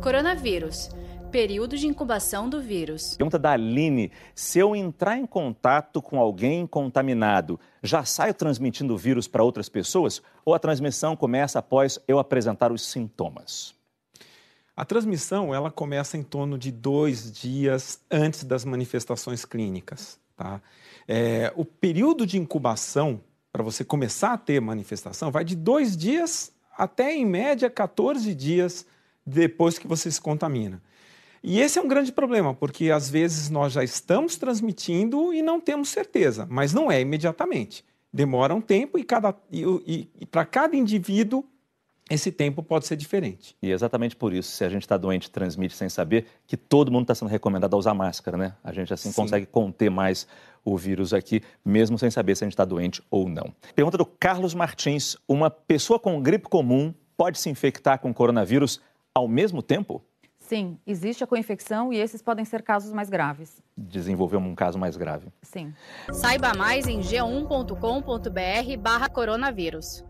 Coronavírus. Período de incubação do vírus. Pergunta da Aline: se eu entrar em contato com alguém contaminado, já saio transmitindo o vírus para outras pessoas? Ou a transmissão começa após eu apresentar os sintomas? A transmissão ela começa em torno de dois dias antes das manifestações clínicas. Tá? É, o período de incubação para você começar a ter manifestação vai de dois dias até, em média, 14 dias depois que você se contamina. E esse é um grande problema, porque às vezes nós já estamos transmitindo e não temos certeza, mas não é imediatamente. Demora um tempo e, cada, e, e, e para cada indivíduo esse tempo pode ser diferente. E é exatamente por isso, se a gente está doente transmite sem saber, que todo mundo está sendo recomendado a usar máscara, né? A gente assim Sim. consegue conter mais o vírus aqui, mesmo sem saber se a gente está doente ou não. Pergunta do Carlos Martins: uma pessoa com gripe comum pode se infectar com coronavírus ao mesmo tempo? Sim, existe a coinfecção e esses podem ser casos mais graves. Desenvolveu um caso mais grave. Sim. Saiba mais em g1.com.br/barra coronavírus.